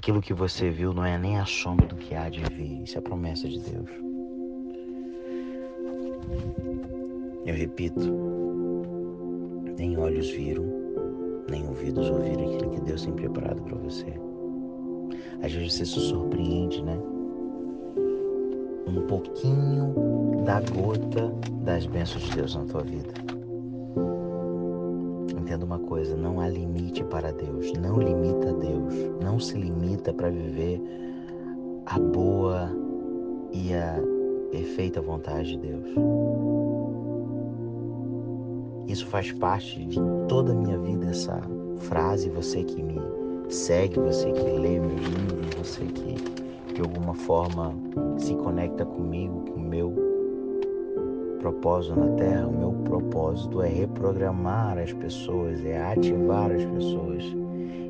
Aquilo que você viu não é nem a sombra do que há de vir. Isso é a promessa de Deus. Eu repito, nem olhos viram, nem ouvidos ouviram aquilo que Deus tem preparado para você. Às vezes você se surpreende, né? Um pouquinho da gota das bênçãos de Deus na tua vida. Coisa, não há limite para Deus, não limita Deus, não se limita para viver a boa e a perfeita vontade de Deus. Isso faz parte de toda a minha vida, essa frase, você que me segue, você que lê meus livros, você que de alguma forma se conecta comigo, com o meu propósito na Terra. O meu propósito é reprogramar as pessoas, é ativar as pessoas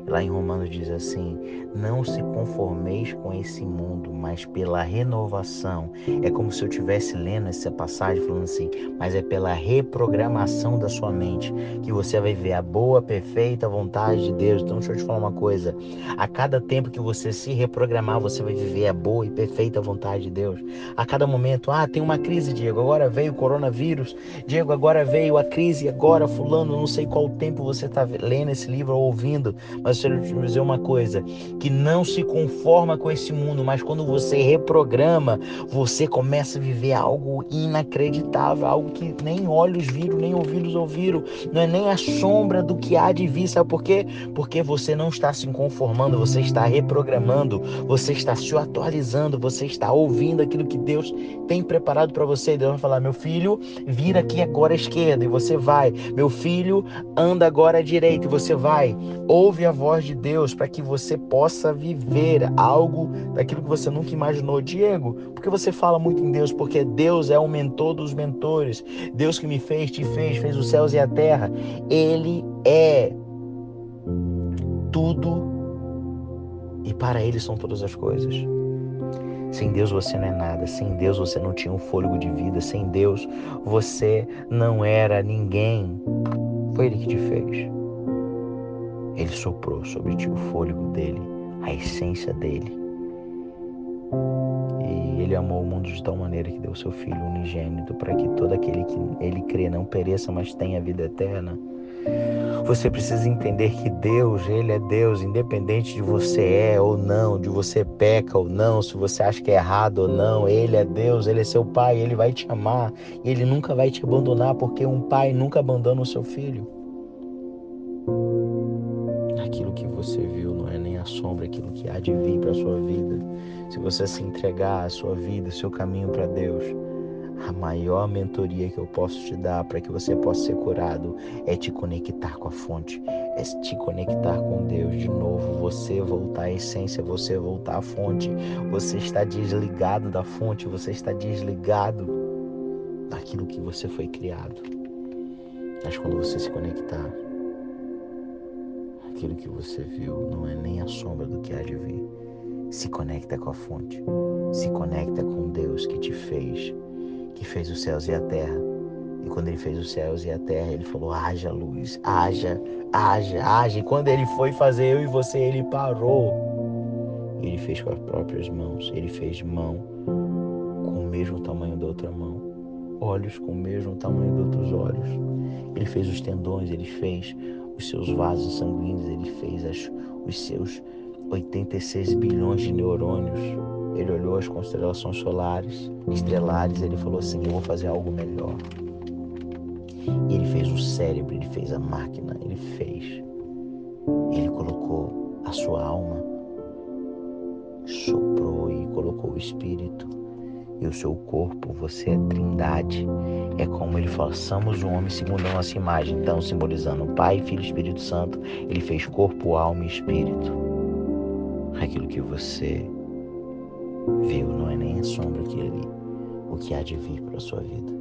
Lá em Romanos diz assim: Não se conformeis com esse mundo, mas pela renovação. É como se eu estivesse lendo essa passagem falando assim: Mas é pela reprogramação da sua mente que você vai ver a boa, perfeita vontade de Deus. Então, deixa eu te falar uma coisa: a cada tempo que você se reprogramar, você vai viver a boa e perfeita vontade de Deus. A cada momento, ah, tem uma crise, Diego. Agora veio o coronavírus, Diego. Agora veio a crise, agora, Fulano. Não sei qual tempo você está lendo esse livro ou ouvindo, mas quero te dizer uma coisa: que não se conforma com esse mundo, mas quando você reprograma, você começa a viver algo inacreditável, algo que nem olhos viram, nem ouvidos ouviram, não é nem a sombra do que há de vir. Sabe por quê? Porque você não está se conformando, você está reprogramando, você está se atualizando, você está ouvindo aquilo que Deus tem preparado para você. Deus vai falar: meu filho, vira aqui agora à esquerda, e você vai. Meu filho, anda agora à direita, e você vai. Ouve a voz de Deus para que você possa viver algo daquilo que você nunca imaginou. Diego, porque você fala muito em Deus? Porque Deus é o mentor dos mentores. Deus que me fez, te fez, fez os céus e a terra. Ele é tudo e para Ele são todas as coisas. Sem Deus você não é nada. Sem Deus você não tinha um fôlego de vida. Sem Deus você não era ninguém. Foi Ele que te fez. Ele soprou sobre ti o fôlego dele, a essência dele. E ele amou o mundo de tal maneira que deu seu Filho unigênito para que todo aquele que ele crê não pereça, mas tenha vida eterna. Você precisa entender que Deus, Ele é Deus, independente de você é ou não, de você peca ou não, se você acha que é errado ou não, Ele é Deus, Ele é seu Pai, Ele vai te amar, Ele nunca vai te abandonar, porque um pai nunca abandona o seu filho você viu não é nem a sombra, aquilo que há de vir para sua vida. Se você se entregar a sua vida, o seu caminho para Deus, a maior mentoria que eu posso te dar para que você possa ser curado é te conectar com a fonte, é te conectar com Deus de novo, você voltar à essência, você voltar à fonte. Você está desligado da fonte, você está desligado daquilo que você foi criado. Mas quando você se conectar, aquilo que você viu não é nem a sombra do que há de vir. Se conecta com a fonte. Se conecta com Deus que te fez, que fez os céus e a terra. E quando ele fez os céus e a terra, ele falou: haja luz, haja, haja, haja. E quando ele foi fazer eu e você, ele parou. Ele fez com as próprias mãos. Ele fez mão com o mesmo tamanho da outra mão, olhos com o mesmo tamanho dos outros olhos. Ele fez os tendões, ele fez os seus vasos sanguíneos, ele fez as, os seus 86 bilhões de neurônios. Ele olhou as constelações solares, estrelares, ele falou assim: Eu vou fazer algo melhor. E ele fez o cérebro, ele fez a máquina, ele fez. Ele colocou a sua alma, soprou e colocou o espírito e o seu corpo, você é trindade. É como ele somos um homem segundo a nossa imagem. Então, simbolizando Pai, Filho e Espírito Santo, ele fez corpo, alma e espírito. Aquilo que você viu não é nem a sombra que ele, o que há de vir para a sua vida.